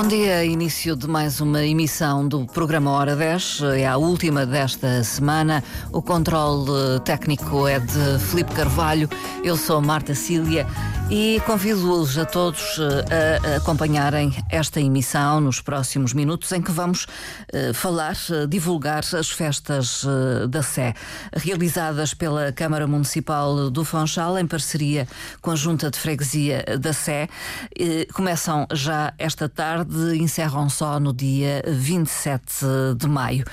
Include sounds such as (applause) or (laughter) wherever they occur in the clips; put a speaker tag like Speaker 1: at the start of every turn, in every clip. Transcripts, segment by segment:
Speaker 1: Bom dia, início de mais uma emissão do programa Hora 10. É a última desta semana. O controle técnico é de Filipe Carvalho. Eu sou Marta Cília e convido-os a todos eh, a acompanharem esta emissão nos próximos minutos em que vamos eh, falar, eh, divulgar as festas da Sé, realizadas pela Câmara Municipal do Funchal em parceria com a Junta de Freguesia da Sé. Começam já esta tarde, encerram só no dia 27 de maio.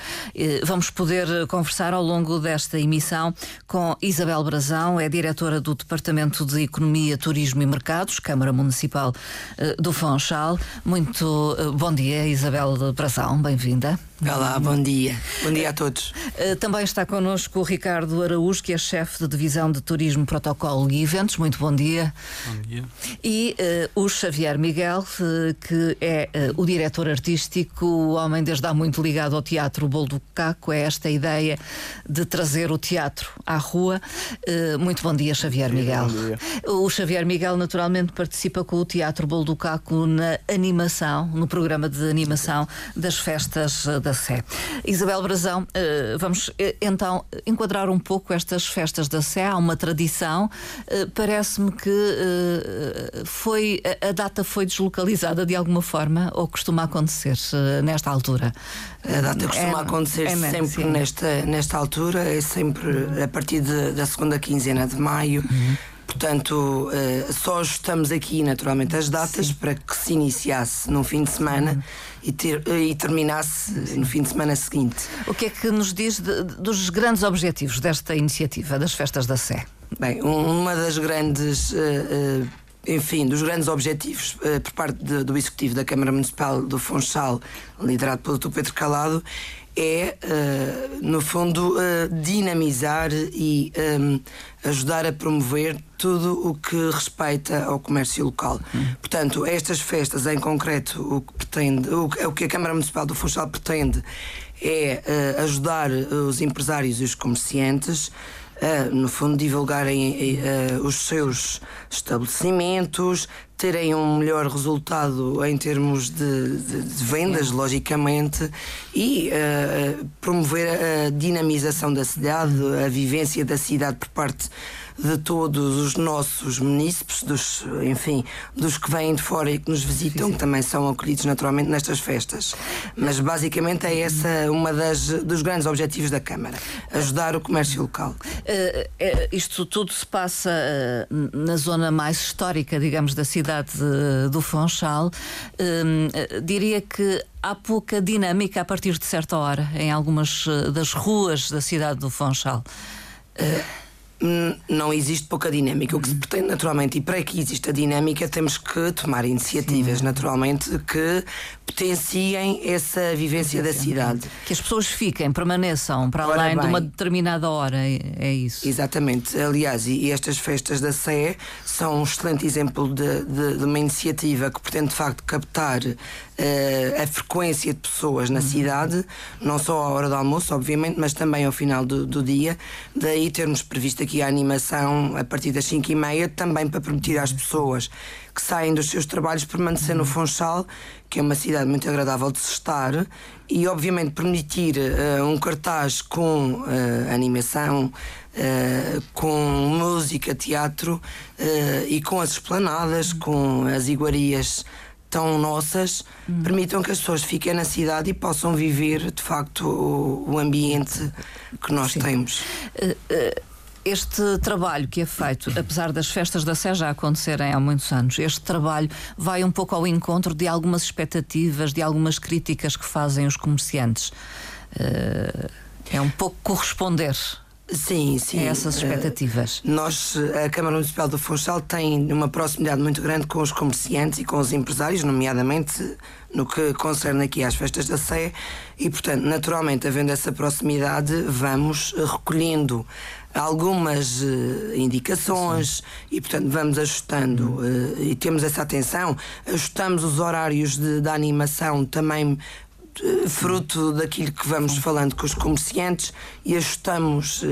Speaker 1: Vamos poder conversar ao longo desta emissão com Isabel Brazão, é diretora do Departamento de Economia, Turismo Turismo e Mercados, Câmara Municipal eh, do Fonchal. Muito eh, bom dia, Isabel de Brazão, bem-vinda.
Speaker 2: Olá, bom dia. Bom dia a todos.
Speaker 1: Eh, também está connosco o Ricardo Araújo, que é chefe de divisão de Turismo, Protocolo e Eventos. Muito bom dia.
Speaker 3: Bom dia.
Speaker 1: E uh, o Xavier Miguel, uh, que é uh, o diretor artístico, o homem desde há muito ligado ao teatro Bolo do Caco. É esta ideia de trazer o teatro à rua. muito bom dia, Xavier Miguel. Bom dia. O Xavier Miguel, naturalmente, participa com o Teatro Bolo do Caco na animação, no programa de animação das festas da Sé. Isabel Brazão, eh, vamos eh, então enquadrar um pouco estas festas da Sé. Há uma tradição. Eh, parece-me que foi a data foi deslocalizada de alguma forma ou costuma acontecer nesta altura?
Speaker 2: A data costuma é, acontecer é, sempre nesta, nesta altura, é sempre a partir de, da segunda quinzena de maio. Uhum. Portanto, uh, só ajustamos aqui naturalmente as datas Sim. para que se iniciasse num fim de semana uhum. e, ter, uh, e, terminasse Sim. no fim de semana seguinte.
Speaker 1: O que é que nos diz de, dos grandes objetivos desta iniciativa das Festas da Sé?
Speaker 2: Bem, uma das grandes. Enfim, dos grandes objetivos por parte de, do Executivo da Câmara Municipal do Funchal, liderado pelo Dr. Pedro Calado, é, uh, no fundo, uh, dinamizar e ajudar a promover tudo o que respeita ao comércio local. Hum. Portanto, estas festas em concreto, o que pretende, o, o que a Câmara Municipal do Funchal pretende é ajudar os empresários e os comerciantes a, no fundo, divulgarem os seus estabelecimentos, terem um melhor resultado em termos de, de, de vendas, logicamente, e promover a dinamização da cidade, a vivência da cidade por parte de todos os nossos munícipes, dos, enfim, dos que vêm de fora e que nos visitam, que também são acolhidos naturalmente nestas festas. Mas basicamente é essa uma das dos grandes objetivos da Câmara, ajudar o comércio local. Uh,
Speaker 1: uh, isto tudo se passa uh, na zona mais histórica, digamos, da cidade de, do Funchal. diria que há pouca dinâmica a partir de certa hora em algumas das ruas da cidade do Funchal.
Speaker 2: Hum, não existe pouca dinâmica. O que se uhum. pretende naturalmente, e para que exista dinâmica, temos que tomar iniciativas, Sim. naturalmente, que potenciem essa vivência da cidade.
Speaker 1: Que as pessoas fiquem, permaneçam para Ora além bem, de uma determinada hora, é, é isso.
Speaker 2: Exatamente. Aliás, e, estas festas da Sé são um excelente exemplo de, de, de uma iniciativa que pretende, de facto, captar uh, a frequência de pessoas na uhum. cidade, não só à hora do almoço, obviamente, mas também ao final do, do dia. Daí termos previsto aqui a animação a partir das 5 e meia, também para permitir às pessoas que saem dos seus trabalhos permanecer no Funchal, que é uma cidade muito agradável de se estar, e obviamente permitir uh, um cartaz com uh, animação, uh, com música, teatro e com as esplanadas, com as iguarias tão nossas, hum. permitam que as pessoas fiquem na cidade e possam viver de facto o, o ambiente que nós Sim. temos.
Speaker 1: Este trabalho que é feito, apesar das festas da Sé já acontecerem há muitos anos, este trabalho vai um pouco ao encontro de algumas expectativas, de algumas críticas que fazem os comerciantes. Uh, é um pouco corresponder
Speaker 2: Sim, sim.
Speaker 1: A essas expectativas.
Speaker 2: Uh, nós, a Câmara Municipal do Funchal tem uma proximidade muito grande com os comerciantes e com os empresários, nomeadamente no que concerne aqui às festas da Sé, e portanto, naturalmente, havendo essa proximidade, vamos recolhendo algumas uh, indicações Sim. e, portanto, vamos ajustando uh, e temos essa atenção. Ajustamos os horários de, da animação também uh, fruto daquilo que vamos falando com os comerciantes e ajustamos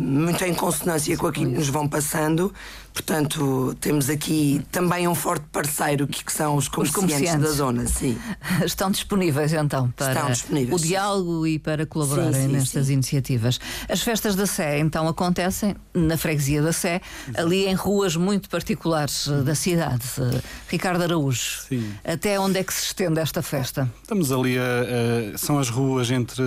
Speaker 2: muito em consonância com aquilo que nos vão passando. Portanto, temos aqui também um forte parceiro que, que são os comerciantes, os comerciantes, da zona. Sim. (laughs)
Speaker 1: Estão disponíveis então para
Speaker 2: disponíveis,
Speaker 1: o diálogo e para colaborarem sim, sim, nestas sim. iniciativas. As festas da Sé então acontecem na freguesia da Sé, ali em ruas muito particulares eh, da cidade. Ricardo Araújo, até onde é que se estende esta festa?
Speaker 3: Estamos ali a, a são as ruas entre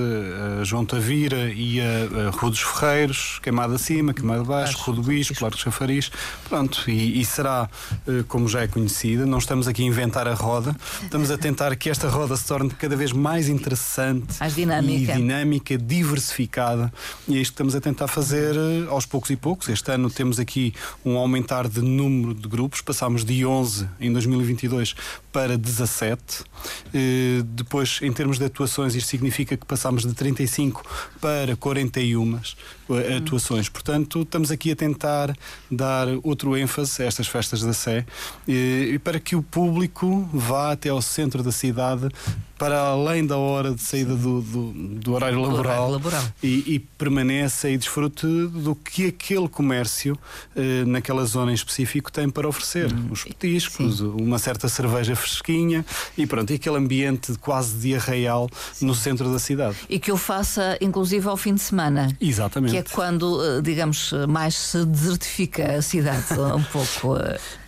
Speaker 3: a João Tavira e a, a Rua dos Ferreiros, Queimada Acima, Queimada Baixo, Rua do Bispo, Largo Chafariz. Pronto, e, e, será eh, como já é conhecida. Não estamos aqui a inventar a roda, estamos a tentar que esta roda se torne cada vez mais interessante,
Speaker 1: mais dinâmica,
Speaker 3: e dinâmica diversificada. E é isto que estamos a tentar fazer eh, aos poucos e poucos. Este ano temos aqui um aumentar de número de grupos, passámos de 11 em 2022 para 17. Eh, depois, em termos de atuações, isto significa que passámos de 35 para 41 atuações. Portanto, estamos aqui a tentar dar outro ênfase a estas festas da Sé e, para que o público vá até ao centro da cidade para além da hora de saída do, do, do horário laboral,
Speaker 1: horário laboral.
Speaker 3: E, e, permaneça e desfrute do que aquele comércio eh, naquela zona em específico tem para oferecer. Hum, Os petiscos, sim. uma certa cerveja fresquinha e pronto, e aquele ambiente quase de arraial sim. no centro da cidade.
Speaker 1: E que o faça inclusive ao fim de semana.
Speaker 3: Exatamente.
Speaker 1: Que é quando, eh, digamos, mais se desertifica a cidade (laughs) um pouco.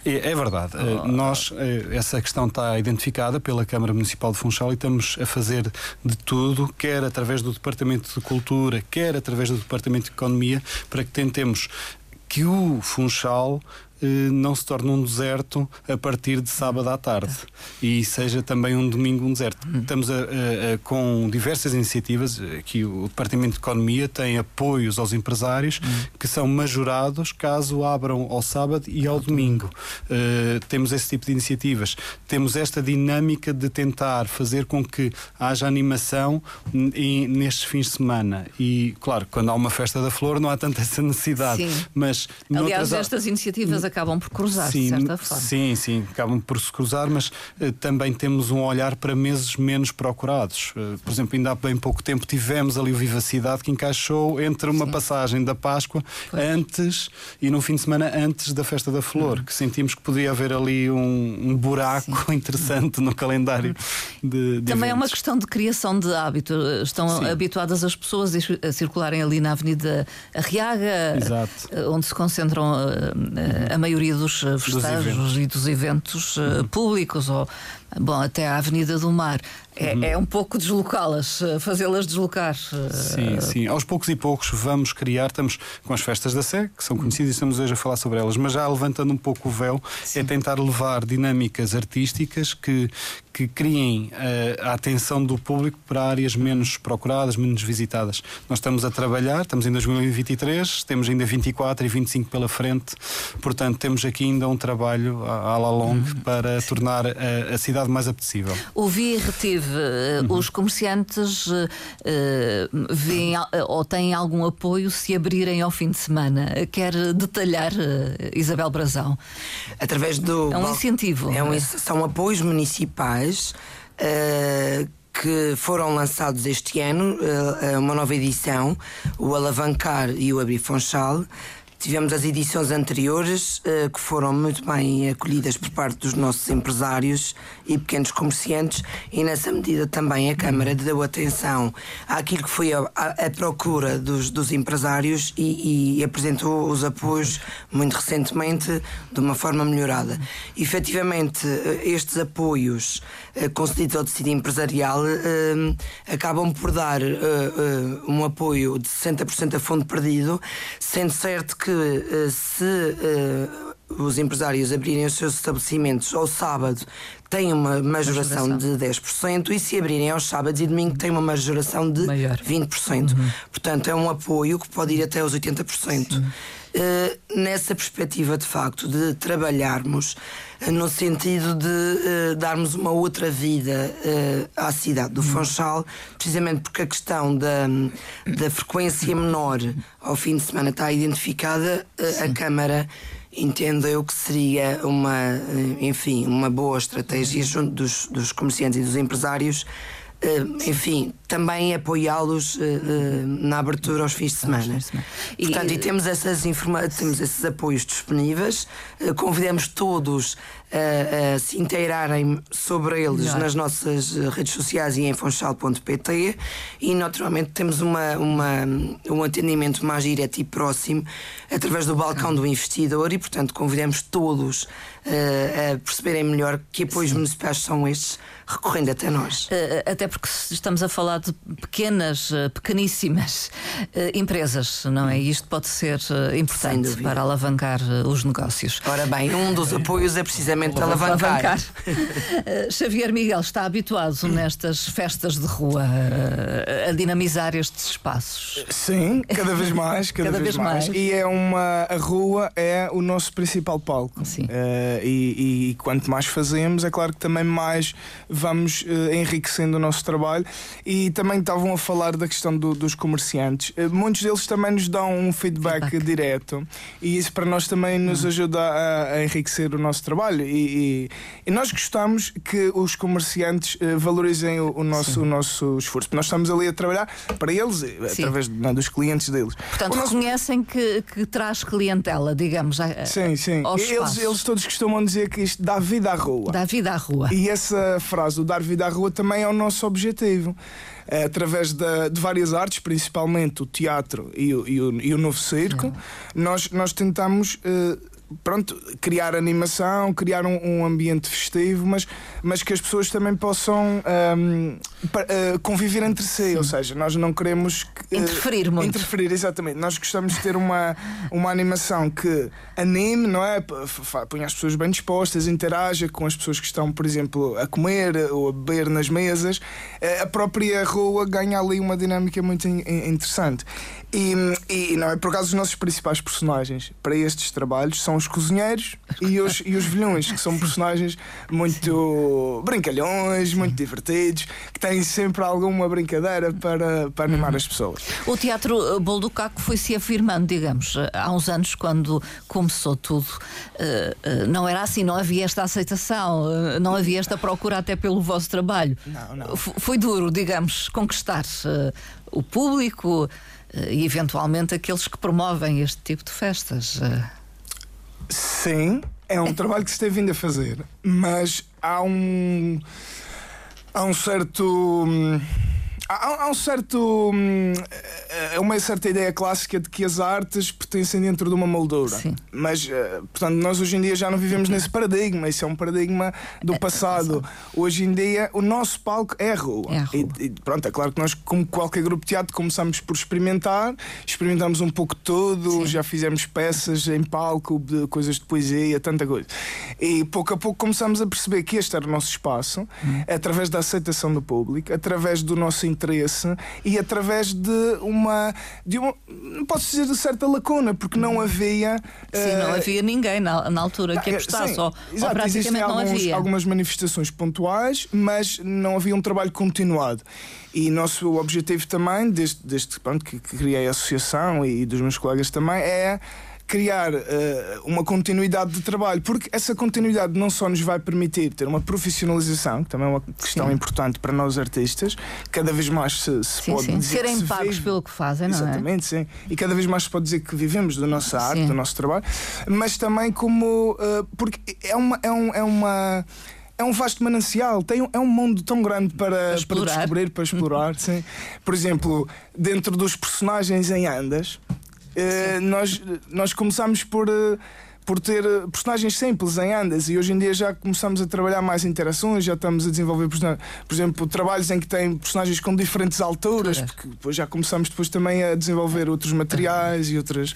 Speaker 3: É, é verdade. Oh. Nós, eh, essa questão está identificada pela Câmara Municipal de Funchal e estamos a fazer de tudo, quer através do Departamento de Cultura, quer através do Departamento de Economia, para que tentemos que o Funchal não se torne um deserto a partir de sábado à tarde e seja também um domingo um deserto. Hum. Estamos a, a, a, com diversas iniciativas. Aqui o Departamento de Economia tem apoios aos empresários hum. que são majorados caso abram ao sábado e ao domingo. Uh, temos esse tipo de iniciativas. Temos esta dinâmica de tentar fazer com que haja animação nestes fins de semana. E, claro, quando há uma festa da flor não há tanta essa necessidade.
Speaker 1: Sim. Mas, Aliás, estas iniciativas acabam por cruzar,
Speaker 3: sim,
Speaker 1: de certa forma.
Speaker 3: Sim, sim, acabam por se cruzar, mas uh, também temos um olhar para meses menos procurados. Uh, por exemplo, ainda há bem pouco tempo tivemos ali o Vivacidade que encaixou entre uma sim. passagem da Páscoa pois. antes e num fim de semana antes da Festa da Flor, uhum. que sentimos que podia haver ali um, um buraco sim. interessante no calendário uhum. de, de
Speaker 1: Também
Speaker 3: eventos.
Speaker 1: é uma questão de criação de hábito. Estão sim. habituadas as pessoas a circularem ali na Avenida Arriaga,
Speaker 3: Exato.
Speaker 1: Eh, onde se concentram a a maioria dos eh, festejos e dos eventos uh, públicos, ou bom, até à Avenida do Mar. É, uhum. é um pouco deslocá-las, eh, fazê-las deslocar.
Speaker 3: Sim, sim. Aos poucos e poucos vamos criar, estamos com as festas da Sé, que são conhecidas e estamos hoje a falar sobre elas, mas já levantando um pouco o véu, é sim. é tentar levar dinâmicas artísticas que, que criem uh, a atenção do público para áreas menos procuradas, menos visitadas. Nós estamos a trabalhar, estamos em 2023, temos ainda 24 e 25 pela frente, portanto temos aqui ainda um trabalho à, la longue uhum. para sim. tornar a, a, cidade mais apetecível.
Speaker 1: Ouvi e retive, uhum. os comerciantes uh, veem ou têm algum apoio se abrirem ao fim de semana. Quer detalhar, Isabel Brazão?
Speaker 2: Através do.
Speaker 1: É um incentivo.
Speaker 2: É um, são apoios municipais uh, que foram lançados este ano, uh, uma nova edição, o Alavancar e o Abrir Fonchal. Tivemos as edições anteriores uh, que foram muito bem acolhidas por parte dos nossos empresários e pequenos comerciantes, e nessa medida também a Câmara deu atenção àquilo que foi a, a, procura dos, dos empresários e, e, apresentou os apoios muito recentemente de uma forma melhorada. Efetivamente, eh, estes apoios uh, concedidos ao tecido empresarial acabam por dar um apoio de 60% a fundo perdido, sendo certo que que uh, se uh, os empresários abrirem os seus estabelecimentos ao sábado têm uma majoração, majoração. de 10% e se abrirem aos sábados e domingos têm uma majoração de Maior. 20%. Uhum. Portanto, é um apoio que pode ir até aos 80%. Uh, nessa perspectiva, de facto, de trabalharmos uh, no sentido de uh, darmos uma outra vida à cidade do uhum. Funchal, precisamente porque a questão da, da frequência menor ao fim de semana está identificada, a Câmara entendo eu que seria uma, enfim, uma boa estratégia junto dos, dos comerciantes e dos empresários enfim, também apoiá-los na abertura aos fins de semana. E, Portanto, e temos, essas informa temos esses apoios disponíveis, convidamos todos a, a se inteirarem sobre eles Melhor. nas nossas redes sociais e em fonchal.pt e naturalmente temos uma, uma, um atendimento mais direto e próximo através do balcão do investidor e portanto convidamos todos uh, a perceberem melhor que apoios Sim. municipais são estes recorrendo até nós.
Speaker 1: Eh, até porque estamos a falar de pequenas, eh, pequeníssimas empresas, não é? E isto pode ser importante para alavancar os negócios.
Speaker 2: Ora bem, um dos apoios é precisamente alavancar. alavancar. (laughs)
Speaker 1: Xavier Miguel está habituado nestas festas de rua a dinamizar estes espaços.
Speaker 4: Sim, cada vez mais, (laughs) cada, cada vez, vez mais. mais. E é uma a rua é o nosso principal palco.
Speaker 1: Sim. Uh,
Speaker 4: e, e, quanto mais fazemos, é claro que também mais vamos uh, enriquecendo o nosso trabalho. E também estavam a falar da questão do, dos comerciantes. Uh, muitos deles também nos dão um feedback, feedback, direto e isso para nós também nos hum. ajuda a, a, enriquecer o nosso trabalho. E, e, e, nós gostamos que os comerciantes valorizem o, o nosso, o nosso esforço. Nós estamos ali a trabalhar para eles, Sim. através não, dos clientes deles.
Speaker 1: Portanto, o reconhecem nosso... que, que traz clientela, digamos.
Speaker 4: Sim, sim. Eles, eles todos costumam dizer que isto dá vida à rua.
Speaker 1: Dá vida à rua.
Speaker 4: E essa frase, o dar vida à rua, também é o nosso objetivo. É, através de, de, várias artes, principalmente o teatro e o, e o, e o novo circo, nós, nós tentamos. Uh, pronto, criar animação, criar um, um, ambiente festivo, mas, mas que as pessoas também possam um, uh, conviver entre si. Sim. Ou seja, nós não queremos uh,
Speaker 1: interferir muito.
Speaker 4: Interferir, exatamente. Nós gostamos de ter uma, uma animação que anime, não é? Põe as pessoas bem dispostas, interaja com as pessoas que estão, por exemplo, a comer ou a beber nas mesas. Uh, a própria rua ganha ali uma dinâmica muito in, in, interessante. E, e não é por acaso os nossos principais personagens para estes trabalhos são os cozinheiros e os, e os vilões, que são personagens muito brincalhões, muito divertidos, que têm sempre alguma brincadeira para, para animar as pessoas.
Speaker 1: O Teatro eh, Bolo do Caco foi se afirmando, digamos, eh, há uns anos, quando começou tudo, eh, não era assim, não havia esta aceitação, não havia esta procura até pelo vosso trabalho.
Speaker 4: Não, não.
Speaker 1: Foi duro, digamos, conquistar o público. Eh, e eventualmente aqueles que promovem este tipo de festas.
Speaker 4: Sim, é um trabalho que se tem vindo a fazer, mas há um há um certo hum, há, há um certo. Hum, é uma certa ideia clássica de que as artes pertencem dentro de uma moldura.
Speaker 1: Sim.
Speaker 4: Mas, eh, portanto, nós hoje em dia já não vivemos nesse paradigma. Isso é um paradigma do é, passado. Hoje em dia, o nosso palco é a rua.
Speaker 1: É a rua.
Speaker 4: E, e, pronto, é claro que nós, como qualquer grupo de teatro, começamos por experimentar, experimentamos um pouco tudo, Sim. já fizemos peças em palco, de coisas de poesia, tanta coisa. E pouco a pouco começamos a perceber que este era o nosso espaço, hum. através da aceitação do público, através do nosso interesse e através de uma, de uma não posso dizer de certa lacuna, porque não havia.
Speaker 1: Sim, uh, não eh, havia ninguém na, na altura que apostasse, sim, ou, exato, ou praticamente não
Speaker 4: alguns,
Speaker 1: havia.
Speaker 4: algumas manifestações pontuais, mas não havia um trabalho continuado. E nosso objetivo também, desde, desde pronto, que, que criei a associação e dos meus colegas também, é criar uh, uma continuidade de trabalho, porque essa continuidade não só nos vai permitir ter uma profissionalização, que também é uma questão sim. importante para nós artistas, cada vez mais se, se sim, pode sim. dizer.
Speaker 1: Serem
Speaker 4: se
Speaker 1: pagos
Speaker 4: vive.
Speaker 1: pelo que fazem, não
Speaker 4: é? Exatamente,
Speaker 1: é?
Speaker 4: sim. E cada vez mais se pode dizer que vivemos da nossa arte, do nosso trabalho, mas também como. Uh, porque é uma. É, um, é uma é um vasto manancial, tem, é um mundo tão grande para, para, para descobrir, para explorar. (laughs) sim. Por exemplo, dentro dos personagens em Andas, Uh, nós, nós começámos por, uh, por ter eh, personagens simples em andas e hoje em dia já começamos a trabalhar mais interações, já estamos a desenvolver, por exemplo, trabalhos em que tem personagens com diferentes alturas, porque depois já começamos depois também a desenvolver outros materiais e outras,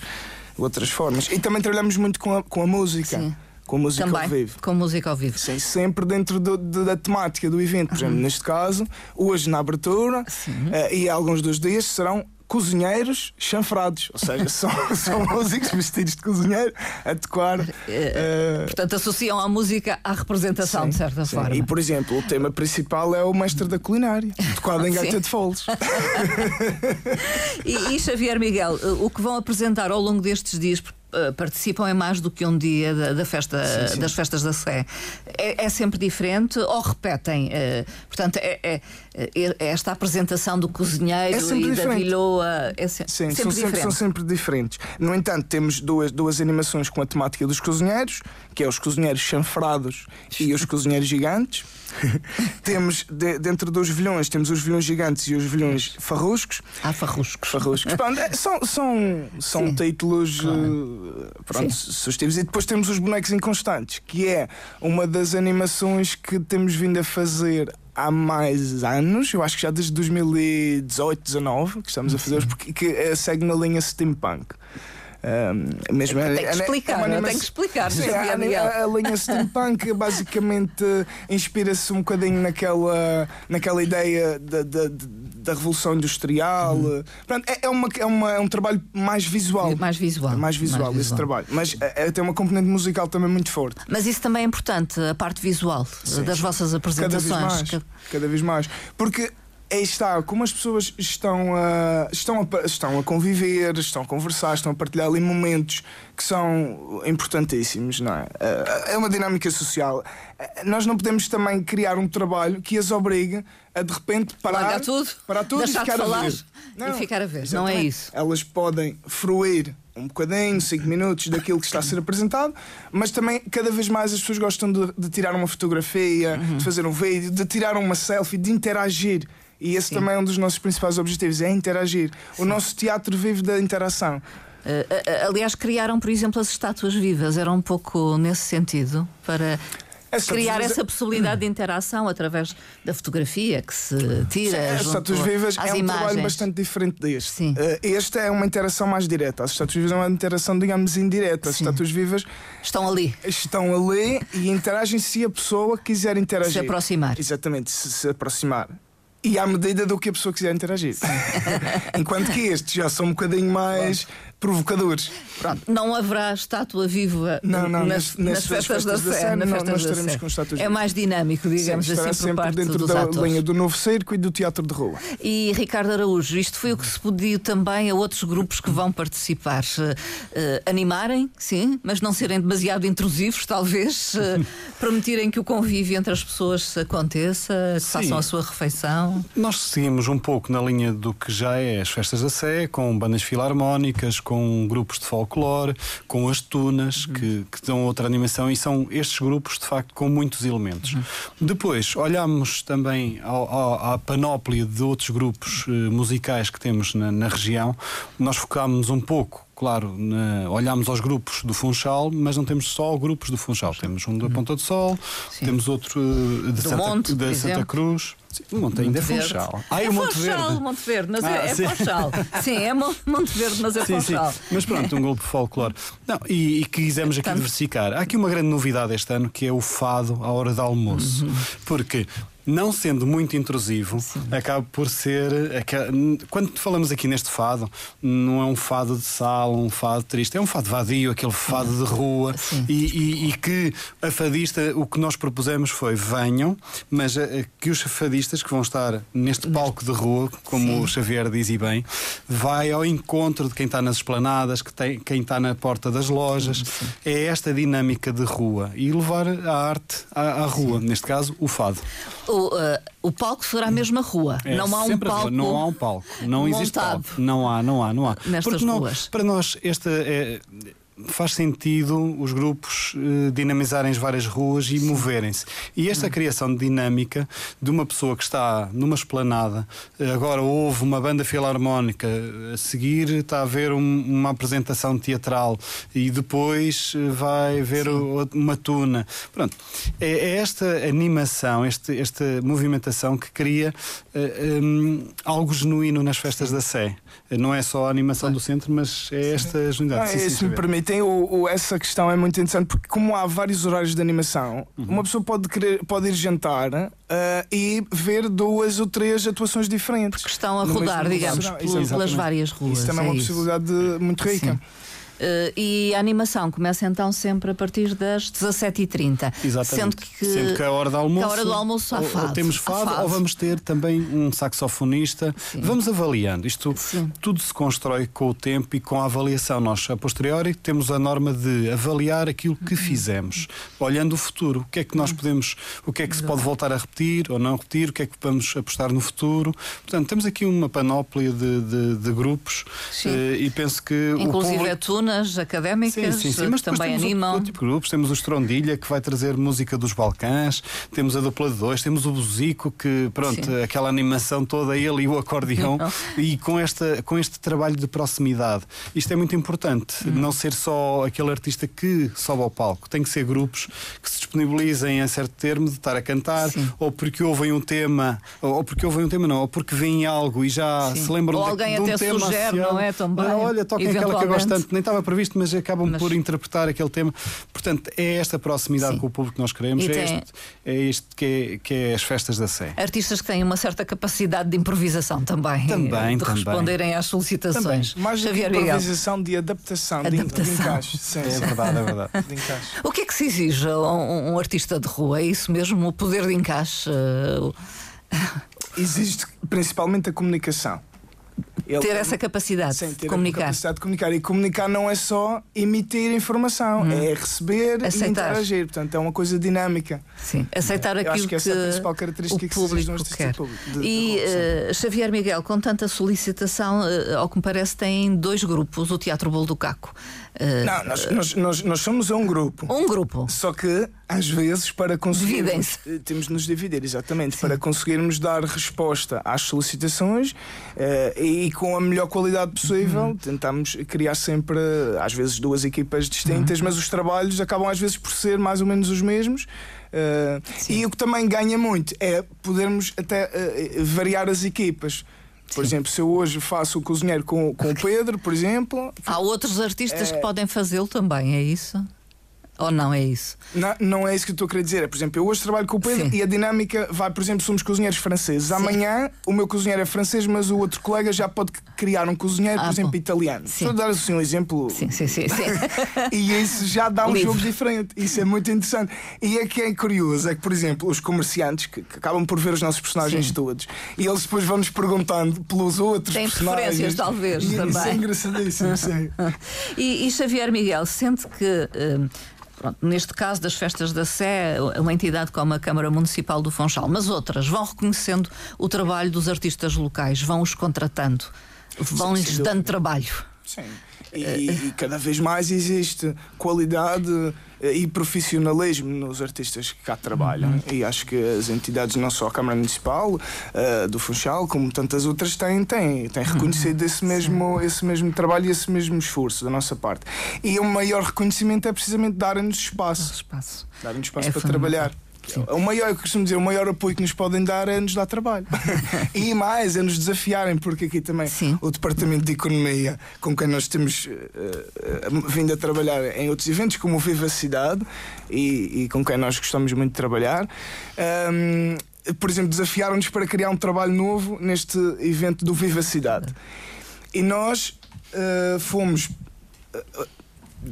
Speaker 4: outras formas. E também trabalhamos muito com a, com a música. Sim com música
Speaker 1: Também,
Speaker 4: ao vivo.
Speaker 1: Com música ao vivo.
Speaker 4: Sim, sempre dentro do, do, da temática do evento. Por exemplo, uhum. neste caso, hoje na abertura uh, e alguns dos dias serão cozinheiros chanfrados, ou seja, (laughs) são, são músicos vestidos de cozinheiro a tocar. Uh,
Speaker 1: Portanto, associam a música à representação, sim, de certa sim. forma.
Speaker 4: E, por exemplo, o tema principal é o mestre da culinária, tocado em (laughs) gaita de foles. (laughs)
Speaker 1: e, e Xavier Miguel, o que vão apresentar ao longo destes dias, uh, participam em mais do que um dia da, da festa, sim, sim. das festas da Sé. É, é, sempre diferente ou repetem? Uh, portanto, é, é, é, esta apresentação do cozinheiro e diferente. da vilhoa é se,
Speaker 4: sim,
Speaker 1: sempre
Speaker 4: são, sempre, são sempre diferentes. No entanto, temos duas, duas animações com a temática dos cozinheiros, que é os cozinheiros chanfrados e os cozinheiros gigantes. (laughs) temos de, dentro dos vilões, temos os vilões gigantes e os vilões farruscos.
Speaker 1: Ah, farruscos.
Speaker 4: Farruscos. Pronto, é, são são, são títulos claro. uh, pronto, sugestivos. E depois temos os bonecos inconstantes, que é uma das animações que temos vindo a fazer há mais anos, eu acho que já desde 2018, 19 que estamos a fazer, porque que, que segue na linha steampunk.
Speaker 1: Um, mesmo tem que explicar, é tem que explicar. Sim, a,
Speaker 4: a, a, linha steampunk (laughs) basicamente inspira-se um bocadinho naquela, naquela ideia da, da, da revolução industrial. Uhum. Pronto, é, é, uma, é, uma, é um trabalho mais visual.
Speaker 1: Mais visual. É
Speaker 4: mais visual mais esse visual. trabalho. Mas é, é, tem uma componente musical também muito forte.
Speaker 1: Mas isso também é importante, a parte visual Sim. das vossas apresentações.
Speaker 4: Cada vez mais. Cada vez mais. Porque aí está, como as pessoas estão a, estão, a, estão a conviver, estão a conversar, estão a partilhar ali momentos que são importantíssimos, não é? É uma dinâmica social. Nós não podemos também criar um trabalho que as obrigue a de repente parar,
Speaker 1: tudo,
Speaker 4: parar tudo
Speaker 1: e
Speaker 4: ficar
Speaker 1: de
Speaker 4: falar a
Speaker 1: ver. Não, e ficar a ver, não é isso.
Speaker 4: Elas podem fruir um bocadinho, 5 minutos daquilo que está a ser apresentado, mas também cada vez mais as pessoas gostam de, de tirar uma fotografia, uhum. de fazer um vídeo, de tirar uma selfie, de interagir. E esse Sim. também é um dos nossos principais objetivos, é interagir. Sim. O nosso teatro vive da interação.
Speaker 1: Uh, aliás, criaram, por exemplo, as estátuas vivas, era um pouco nesse sentido, para criar essa possibilidade de interação através da fotografia que se tira.
Speaker 4: As estátuas vivas é um imagens. trabalho bastante diferente deste. Sim. Este é uma interação mais direta. As estátuas vivas é uma interação, digamos, indireta. As Sim. estátuas vivas
Speaker 1: estão ali.
Speaker 4: Estão ali e interagem se a pessoa quiser interagir.
Speaker 1: Se aproximar.
Speaker 4: Exatamente, se, se aproximar e à medida do que a pessoa quiser interagir. (laughs) Enquanto que estes já são um bocadinho mais provocadores.
Speaker 1: Pronto, não haverá estátua viva não, não, nas, nas, festas, festas da, da Sé.
Speaker 4: Não, nós estaremos com estátuas
Speaker 1: É mais dinâmico, digamos
Speaker 4: Sim,
Speaker 1: assim,
Speaker 4: por parte dentro da
Speaker 1: atores.
Speaker 4: linha do Novo Cerco e do Teatro de Rua.
Speaker 1: E Ricardo Araújo, isto foi o que se pediu também a outros grupos que vão participar. Uh, animarem, sim, mas não serem demasiado intrusivos, talvez. (laughs) Uh, permitirem que o convívio entre as pessoas aconteça, que sim. façam a sua refeição.
Speaker 3: Nós seguimos um pouco na linha do que já é as festas da Sé, com bandas filarmónicas, com grupos de folclore, com as tunas, uhum. que, que dão outra animação, e são estes grupos, de facto, com muitos elementos. Uhum. Depois, olhamos também ao, ao, à panóplia de outros grupos uh, musicais que temos na, na região. Nós focámos um pouco claro, na, olhamos aos grupos do Funchal, mas não temos só grupos do Funchal. Temos um da uhum. Ponta do Sol, Sim. temos outro uh, de Santa,
Speaker 1: Monte,
Speaker 3: de Santa Cruz. Sim, o Monte ainda é Funchal.
Speaker 1: Ah, é o Monte Verde. Monte Verde, mas é, ah, é, é Funchal. Sim, é Monte Verde, mas é sim, Funchal. Sim.
Speaker 3: Mas pronto, um de folclore. Não, e, e quisemos aqui Tanto... diversificar. Há aqui uma grande novidade este ano que é o fado à hora do almoço. Uhum. Porque não sendo muito intrusivo, Sim. acaba por ser. Quando falamos aqui neste fado, não é um fado de sala, um fado triste, é um fado vadio, aquele fado de rua, e, e, e, que a fadista, o que nós propusemos foi venham, mas eh, que os fadistas que vão estar neste palco de rua, como Sim. o Xavier diz e bem, vai ao encontro de quem está nas esplanadas, que tem, quem está na porta das lojas. Sim. É esta dinâmica de rua e levar a arte à, à rua, neste caso, o fado
Speaker 1: o, uh, o palco será a mesma rua.
Speaker 3: É,
Speaker 1: não há um palco.
Speaker 3: Não há um palco. Não existe palco. Não há, não há, não há.
Speaker 1: Nestas Porque
Speaker 3: não,
Speaker 1: ruas.
Speaker 3: para nós, esta é faz sentido os grupos uh, dinamizarem as várias ruas e moverem-se. E esta hum. criação de dinâmica de uma pessoa que está numa esplanada, uh, agora houve uma banda filarmónica, a seguir está a haver um, uma apresentação teatral e depois uh, vai ver o, uma tuna. Pronto, é, é, esta animação, este, esta movimentação que cria um, algo genuíno nas festas da Sé. Não é só a animação do centro, mas é esta genuidade.
Speaker 4: Ah, se me permite tem o, o, essa questão é muito interessante porque como há vários horários de animação, uhum. uma pessoa pode querer pode ir jantar uh, e ver duas ou três atuações diferentes.
Speaker 1: Porque estão a rodar, digamos, pelas várias ruas.
Speaker 4: Isso também é, é uma isso. possibilidade muito rica. Sim.
Speaker 1: Uh, e a animação começa então sempre a partir das 17h30.
Speaker 3: Exatamente. Sendo que, Sendo que a hora do almoço.
Speaker 1: a hora do almoço há fado.
Speaker 3: Ou, temos fado, fado, ou vamos ter também um saxofonista. Sim. Vamos avaliando. Isto Sim. tudo se constrói com o tempo e com a avaliação. Nós, a posteriori, temos a norma de avaliar aquilo que uhum. fizemos, olhando o futuro. O que é que nós uhum. podemos, o que é que se pode voltar a repetir ou não repetir, o que é que vamos apostar no futuro. Portanto, temos aqui uma panóplia de, de, de grupos uh, e penso que.
Speaker 1: Inclusive público... académicas sim, sim, sim. Mas também
Speaker 3: temos
Speaker 1: animam.
Speaker 3: Outro tipo de grupos. Temos o Estrondilha, que vai trazer música dos Balcãs, temos a dupla de dois, temos o Buzico, que, pronto, sim. aquela animação toda, ele e o acordeão, e com, esta, com este trabalho de proximidade. Isto é muito importante, hum. não ser só aquele artista que sobe ao palco, tem que ser grupos que se disponibilizem a certo termo de estar a cantar, sim. ou porque ouvem um tema, ou porque ouvem um tema, não, ou porque veem algo e já sim. se lembram
Speaker 1: ou alguém
Speaker 3: de,
Speaker 1: de um
Speaker 3: até tema
Speaker 1: sugere, não é? Também, ah,
Speaker 3: olha, toca aquela que eu gosto tanto, nem estava previsto, mas acabam mas... por interpretar aquele tema. Portanto, é esta proximidade com o público que nós queremos, é, tem... este, é este que é, que é as festas da Sé.
Speaker 1: Artistas que têm uma certa capacidade de improvisação também.
Speaker 3: Também,
Speaker 1: de
Speaker 3: também.
Speaker 1: responderem às solicitações.
Speaker 4: Também. Mais Xavier de improvisação, Miguel. de adaptação, adaptação. De, de encaixe.
Speaker 3: Sim, é verdade, é verdade.
Speaker 1: o que é que se exige a um, um artista de rua? É isso mesmo, o poder de encaixe?
Speaker 4: Existe principalmente a comunicação.
Speaker 1: Ele, ter essa capacidade sim, ter de comunicar.
Speaker 4: capacidade de comunicar. E comunicar não é só emitir informação, hum. é receber Aceitar. e interagir. Portanto, é uma coisa dinâmica.
Speaker 1: Sim, aceitar
Speaker 4: é.
Speaker 1: aquilo
Speaker 4: acho que, essa é a principal característica
Speaker 1: que público
Speaker 4: se
Speaker 1: quer. Público, de, e de uh, Xavier Miguel, com tanta solicitação, uh, ao que me parece, tem dois grupos, o Teatro Bolo do Caco.
Speaker 4: Uh, não, nós, nós, nós, nós, somos um grupo.
Speaker 1: Um grupo.
Speaker 4: Só que, às vezes, para conseguirmos. Temos de nos dividir, exatamente. Sim. Para conseguirmos dar resposta às solicitações e com a melhor qualidade possível, uhum. tentamos criar sempre, às vezes, duas equipas distintas, uhum. mas os trabalhos acabam, às vezes, por ser mais ou menos os mesmos. Uh, e o que também ganha muito é podermos até uh, variar as equipas. Por Sim. exemplo, se eu hoje faço o cozinheiro com, com o (laughs) Pedro, por exemplo.
Speaker 1: Há outros artistas é... que podem fazê-lo também, é isso? Ou não é isso?
Speaker 4: Não, não é isso que eu estou a querer dizer. É, por exemplo, eu hoje trabalho com o Pedro Sim. e a dinâmica vai, por exemplo, somos cozinheiros franceses. Sim. Amanhã o meu cozinheiro é francês, mas o outro colega já pode criar um cozinheiro, ah, por exemplo, bom. italiano. Sim. Estou a dar assim um exemplo.
Speaker 1: Sim, sim, sim. sim. (laughs)
Speaker 4: e isso já dá um Livre. jogo diferente. Isso é muito interessante. E é que é curioso, é que, por exemplo, os comerciantes que, que acabam por ver os nossos personagens sim. todos e eles depois vão-nos perguntando pelos outros
Speaker 1: Tem
Speaker 4: personagens.
Speaker 1: preferências, talvez,
Speaker 4: e,
Speaker 1: também.
Speaker 4: Isso é engraçadíssimo, sim. (laughs)
Speaker 1: e, e Xavier Miguel, sente que. Uh, Pronto, neste caso das festas da Sé, uma entidade como a Câmara Municipal do Funchal, mas outras vão reconhecendo o trabalho dos artistas locais, vão os contratando, vão-lhes dando trabalho.
Speaker 4: Sim. E, e, cada vez mais existe qualidade eh, e profissionalismo nos artistas que cá trabalham. Uhum. E acho que as entidades, não só a Câmara Municipal uh, do Funchal, como tantas outras, têm, têm, têm reconhecido uhum. esse, mesmo, esse mesmo trabalho e esse mesmo esforço da nossa parte. E o maior reconhecimento é precisamente darem-nos espaço.
Speaker 1: espaço.
Speaker 4: Darem-nos espaço é para trabalhar. Sim. O maior, eu costumo dizer, o maior apoio que nos podem dar é nos dar trabalho. (laughs) e mais, é nos desafiarem, porque aqui também Sim. o Departamento de Economia, com quem nós temos uh, uh, vindo a trabalhar em outros eventos, como o Viva Cidade, e, e com quem nós gostamos muito de trabalhar. Um, por exemplo, desafiaram-nos para criar um trabalho novo neste evento do Viva Cidade. E nós uh, fomos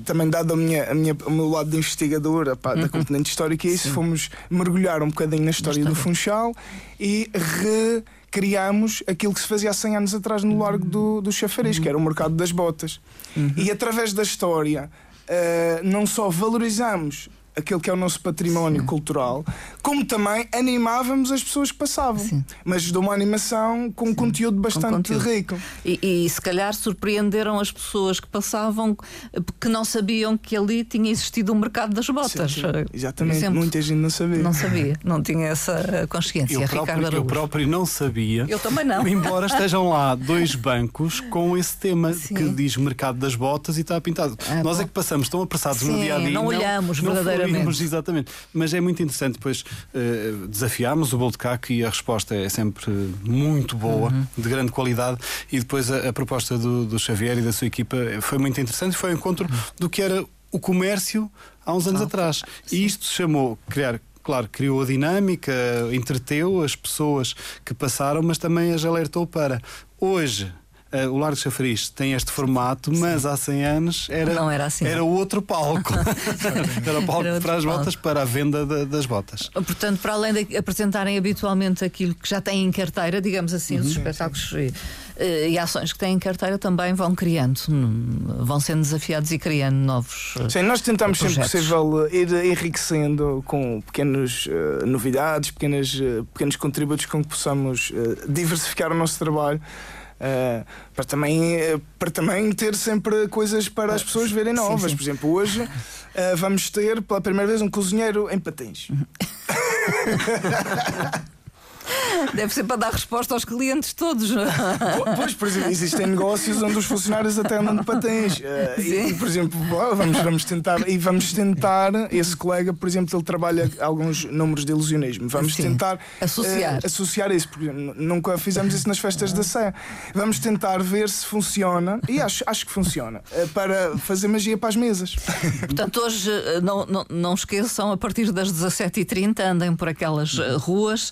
Speaker 4: também dado a minha, a minha, o meu lado de investigadora pá, uhum. da componente histórica, é isso, Sim. fomos mergulhar um bocadinho na história, do Funchal e recriámos aquilo que se fazia há 100 anos atrás no Largo do, do Chafariz, uhum. que era o mercado das botas. Uhum. E através da história, uh, não só valorizamos aquele que é o nosso património Sim. cultural, como também animávamos as pessoas que passavam. Sim. Mas de uma animação com Sim. conteúdo bastante conteúdo. rico.
Speaker 1: E, e, se calhar surpreenderam as pessoas que passavam que não sabiam que ali tinha existido um mercado das botas.
Speaker 4: Exatamente, exemplo, muita gente não sabia.
Speaker 1: Não sabia, não tinha essa consciência.
Speaker 3: Eu, próprio, eu próprio não sabia.
Speaker 1: Eu também não.
Speaker 3: Embora (laughs) estejam lá dois bancos com esse tema que diz mercado das botas e está pintado. Ah, Nós bom. é que passamos tão apressados no dia a dia.
Speaker 1: Não, não olhamos não verdadeiramente.
Speaker 3: Exatamente. Mas é muito interessante, depois uh, desafiámos o bolo de caco e a resposta é sempre muito boa, uhum. de grande qualidade. E depois a, a proposta do, do, Xavier e da sua equipa foi muito interessante. Foi o encontro uhum. do que era o comércio há uns anos ah, atrás. Sim. E isto chamou criar claro, criou a dinâmica, entreteu as pessoas que passaram, mas também as alertou para hoje o Largo de Chafariz tem este formato, Sim. mas há 100 anos era,
Speaker 1: Não era, assim.
Speaker 3: era outro palco. (laughs) era o palco era para as palco. botas, para a venda de, das botas.
Speaker 1: Portanto, para além de apresentarem habitualmente aquilo que já têm em carteira, digamos assim, uhum. os espetáculos e, eh, e, ações que têm em carteira também vão criando, vão sendo desafiados e criando novos.
Speaker 4: Sim, nós tentamos projetos. sempre possível ir enriquecendo com pequenas uh, novidades, pequenas, uh, pequenos contributos com que possamos uh, diversificar o nosso trabalho. Uh, para, também, uh, para também ter sempre coisas para as pessoas verem novas. Sim, sim. Por exemplo, hoje uh, vamos ter pela primeira vez um cozinheiro em patins. (laughs) (laughs)
Speaker 1: Deve ser para dar resposta aos clientes todos.
Speaker 4: Pois, por exemplo, existem (laughs) negócios onde os funcionários até andam de patins. Uh, e, por exemplo, vamos, vamos tentar, e vamos tentar, esse colega, por exemplo, ele trabalha alguns números de ilusionismo. Vamos Sim. tentar
Speaker 1: associar.
Speaker 4: Uh, associar isso, porque nunca fizemos isso nas festas da Sé. Vamos tentar ver se funciona, e acho, acho que funciona, uh, para fazer magia para as mesas. (laughs)
Speaker 1: Portanto, hoje não, não, não esqueçam, a partir das 17h30 andem por aquelas ruas,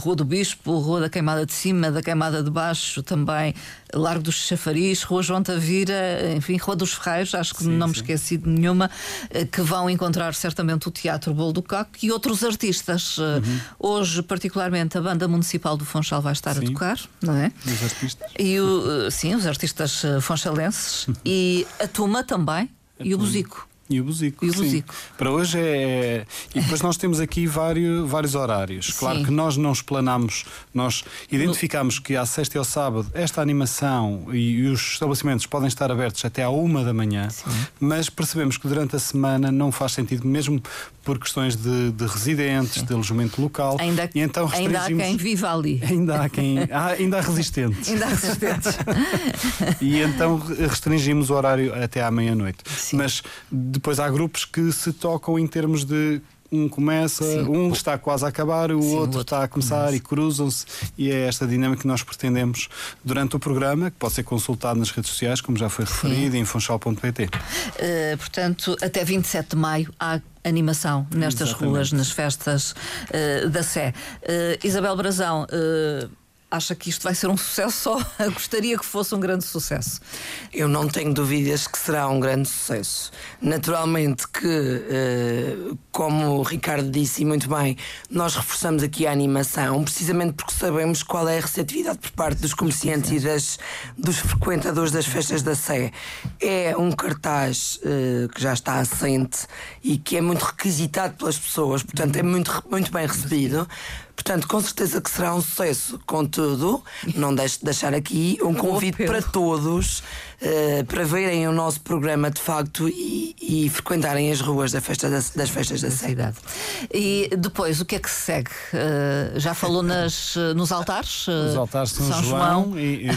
Speaker 1: Rua do Bispo, Rua da Queimada de Cima, da Queimada de Baixo, também Largo dos Chafariz, Rua João Tavira, enfim, Rua dos Ferreiros, acho que sim, não me esqueci de nenhuma, eh, que vão encontrar certamente o Teatro Bolo do Caco e outros artistas. Eh, uhum. Hoje, particularmente, a Banda Municipal do Funchal vai estar sim. a tocar, não é?
Speaker 3: Os artistas.
Speaker 1: E o, eh, sim, os artistas fonchalenses (laughs) e a Tuma também a e o Buzico.
Speaker 3: E o Buzico. E o Buzico. Para hoje é. E depois nós temos aqui vários, vários horários. Claro sim. que nós não explanamos, nós identificamos que à sexta e ao sábado esta animação e, e os estabelecimentos podem estar abertos até à uma da manhã, sim. mas percebemos que durante a semana não faz sentido, mesmo por questões de, de residentes, sim. de alojamento local.
Speaker 1: Ainda,
Speaker 3: e então
Speaker 1: ainda há quem viva ali.
Speaker 3: Ainda há quem. há, ainda há resistentes.
Speaker 1: ainda há resistentes. (laughs)
Speaker 3: e então restringimos o horário até à meia-noite. Mas depois há grupos que se tocam em termos de um começa, Sim. um está quase a acabar, o, Sim, outro, o outro, está a começar começa. e cruzam-se. E é esta dinâmica que nós pretendemos durante o programa, que pode ser consultado nas redes sociais, como já foi referido, Sim. em funchal.pt. Uh,
Speaker 1: eh, portanto, até 27 de maio há animação nestas Exatamente. ruas, nas festas uh, da Sé. Uh, Isabel Brazão acha que isto vai ser um sucesso só? (laughs) Gostaria que fosse um grande sucesso.
Speaker 2: Eu não tenho dúvidas que será um grande sucesso. Naturalmente que, uh, como o Ricardo disse muito bem, nós reforçamos aqui a animação, precisamente porque sabemos qual é a receptividade por parte dos comerciantes e das, dos frequentadores das festas da Sé. É um cartaz uh, que já está assente e que é muito requisitado pelas pessoas, portanto é muito, muito bem recebido. Portanto, com certeza que será um sucesso. Contudo, não deixe de deixar aqui um convite para todos uh, para verem o nosso programa de facto e, e frequentarem as ruas da festa das, das festas da, da cidade.
Speaker 1: E depois, o que é que se segue? Uh, já falou nas, nos altares?
Speaker 3: Os altares São, São João, João.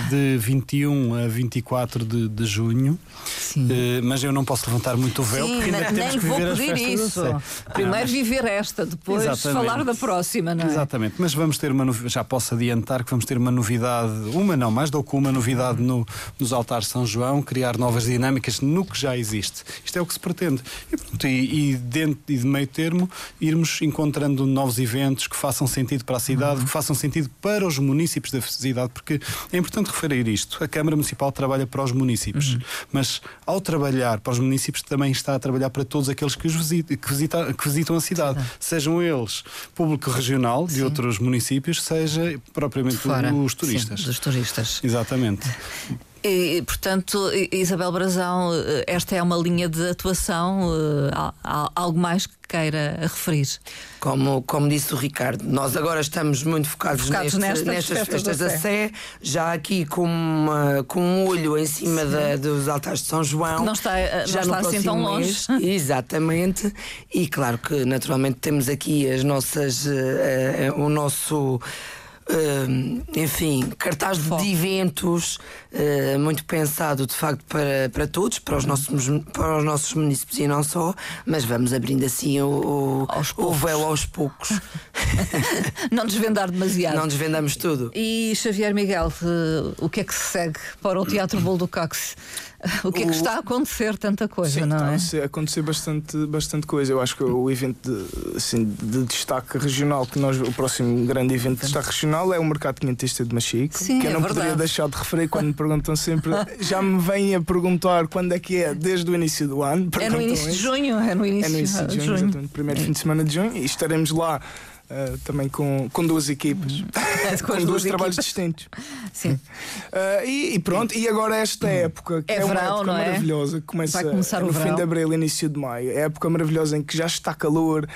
Speaker 3: de 21 a 24 de, de junho. mas eu não posso levantar muito o véu
Speaker 1: Sim,
Speaker 3: porque ainda
Speaker 1: nem,
Speaker 3: temos
Speaker 1: nem
Speaker 3: que
Speaker 1: vou
Speaker 3: viver
Speaker 1: pedir isso. Primeiro viver esta, depois Exatamente. falar da próxima, não é?
Speaker 3: Exatamente, mas vamos ter uma já posso adiantar que vamos ter uma novidade, uma não, mais do que uma novidade no, nos altares de São João, criar novas dinâmicas no que já existe. Isto é o que se pretende. E, pronto, e, e dentro e de meio termo, irmos encontrando novos eventos que façam sentido para a cidade, uhum. que façam sentido para os municípios da cidade, porque é importante referir isto. A Câmara Municipal trabalha para os municípios, uhum. mas ao trabalhar para os municípios também está a trabalhar para todos aqueles que, os visitam, que, que visitam a cidade, sejam eles público regional de Sim. outros municípios, seja propriamente Fora, os turistas.
Speaker 1: Sim, dos turistas.
Speaker 3: Exatamente. (laughs)
Speaker 1: E, portanto, Isabel Brazão, esta é uma linha de atuação, eh, há algo mais que queira referir?
Speaker 2: Como, como disse o Ricardo, nós agora estamos muito focados,
Speaker 1: focados
Speaker 2: neste, nestas, nestas, festas, da, Sé. Já aqui com, uma, com um olho em cima da, dos altares de São João.
Speaker 1: Não está, eh, já não está assim tão longe.
Speaker 2: Mês, (laughs) exatamente. E claro que naturalmente temos aqui as nossas, uh, uh, o nosso Uh, enfim, cartaz de eventos uh, muito pensado de facto para, para todos, para os, nossos, para os nossos municípios e não só, mas vamos abrindo assim o, o, o véu aos poucos. (laughs) (laughs)
Speaker 1: não desvendar demasiado.
Speaker 2: Não desvendamos tudo.
Speaker 1: E Xavier Miguel, eh, o que é que se segue para o Teatro Bolo do Cox? (laughs) O que é que está a acontecer tanta coisa,
Speaker 4: Sim,
Speaker 1: não é?
Speaker 4: Está a acontecer bastante, bastante coisa. Eu acho que o evento de, assim, de destaque regional, que nós, o próximo grande evento de destaque regional é o Mercado Quinhentista de Machico,
Speaker 1: Sim,
Speaker 4: que eu
Speaker 1: é
Speaker 4: não
Speaker 1: verdade.
Speaker 4: poderia deixar de referir quando me perguntam sempre. (laughs) Já me vêm a perguntar quando é que é, desde o início do ano.
Speaker 1: É no início de
Speaker 4: isso.
Speaker 1: junho, é no início,
Speaker 4: É no início de junho, exatamente, primeiro fim de semana de junho, e estaremos lá uh, também com, com duas equipas,
Speaker 1: É,
Speaker 4: com, (laughs)
Speaker 1: as
Speaker 4: dois trabalhos distintos. (laughs)
Speaker 1: Sim.
Speaker 4: Uh, e, e pronto, e agora esta época, que
Speaker 1: É
Speaker 4: é, uma
Speaker 1: verão,
Speaker 4: época
Speaker 1: não é?
Speaker 4: maravilhosa, que começa no fim de abril, início de maio. É época maravilhosa em que já está calor,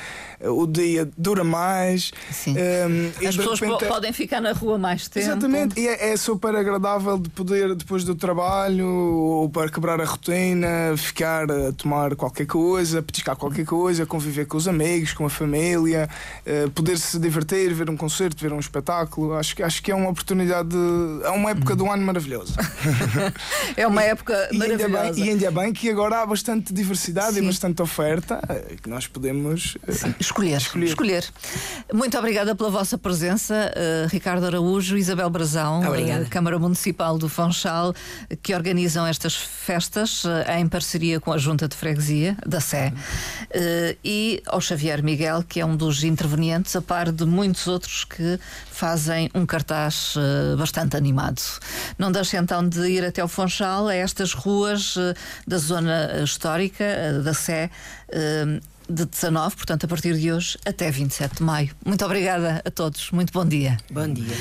Speaker 4: uh, o dia dura mais.
Speaker 1: Sim.
Speaker 4: um, e
Speaker 1: As pessoas
Speaker 4: repente é-
Speaker 1: podem ficar na rua mais tempo.
Speaker 4: Exatamente, e é, é super agradável de poder, depois do trabalho, ou para quebrar a rotina, ficar a tomar qualquer coisa, petiscar qualquer coisa, conviver com os amigos, com a família, eh, poder se divertir, ver um concerto, ver um espetáculo. Acho, que- acho que é uma oportunidade, é uma época do ano maravilhosa. (laughs)
Speaker 1: É uma época
Speaker 4: E ainda,
Speaker 1: maravilhosa.
Speaker 4: bem, e ainda bem que agora há bastante diversidade
Speaker 1: Sim.
Speaker 4: e bastante oferta eh, que nós podemos. eh,
Speaker 1: Escolher,
Speaker 4: Escolher.
Speaker 1: escolher. Muito obrigada pela vossa presença, eh, Ricardo Araújo, Isabel Brazão,
Speaker 2: Obrigada.
Speaker 1: Câmara Municipal do Funchal, que organizam estas festas em parceria com a Junta de Freguesia da Sé, e ao Xavier Miguel, que é um dos intervenientes, a par de muitos outros que fazem um cartaz eh, bastante animado. Não deixe então de ir até o Funchal, a estas ruas eh, da zona histórica eh, da Sé. de 19, portanto, a partir de hoje até 27 de maio. Muito obrigada a todos. Muito bom dia.
Speaker 2: Bom dia.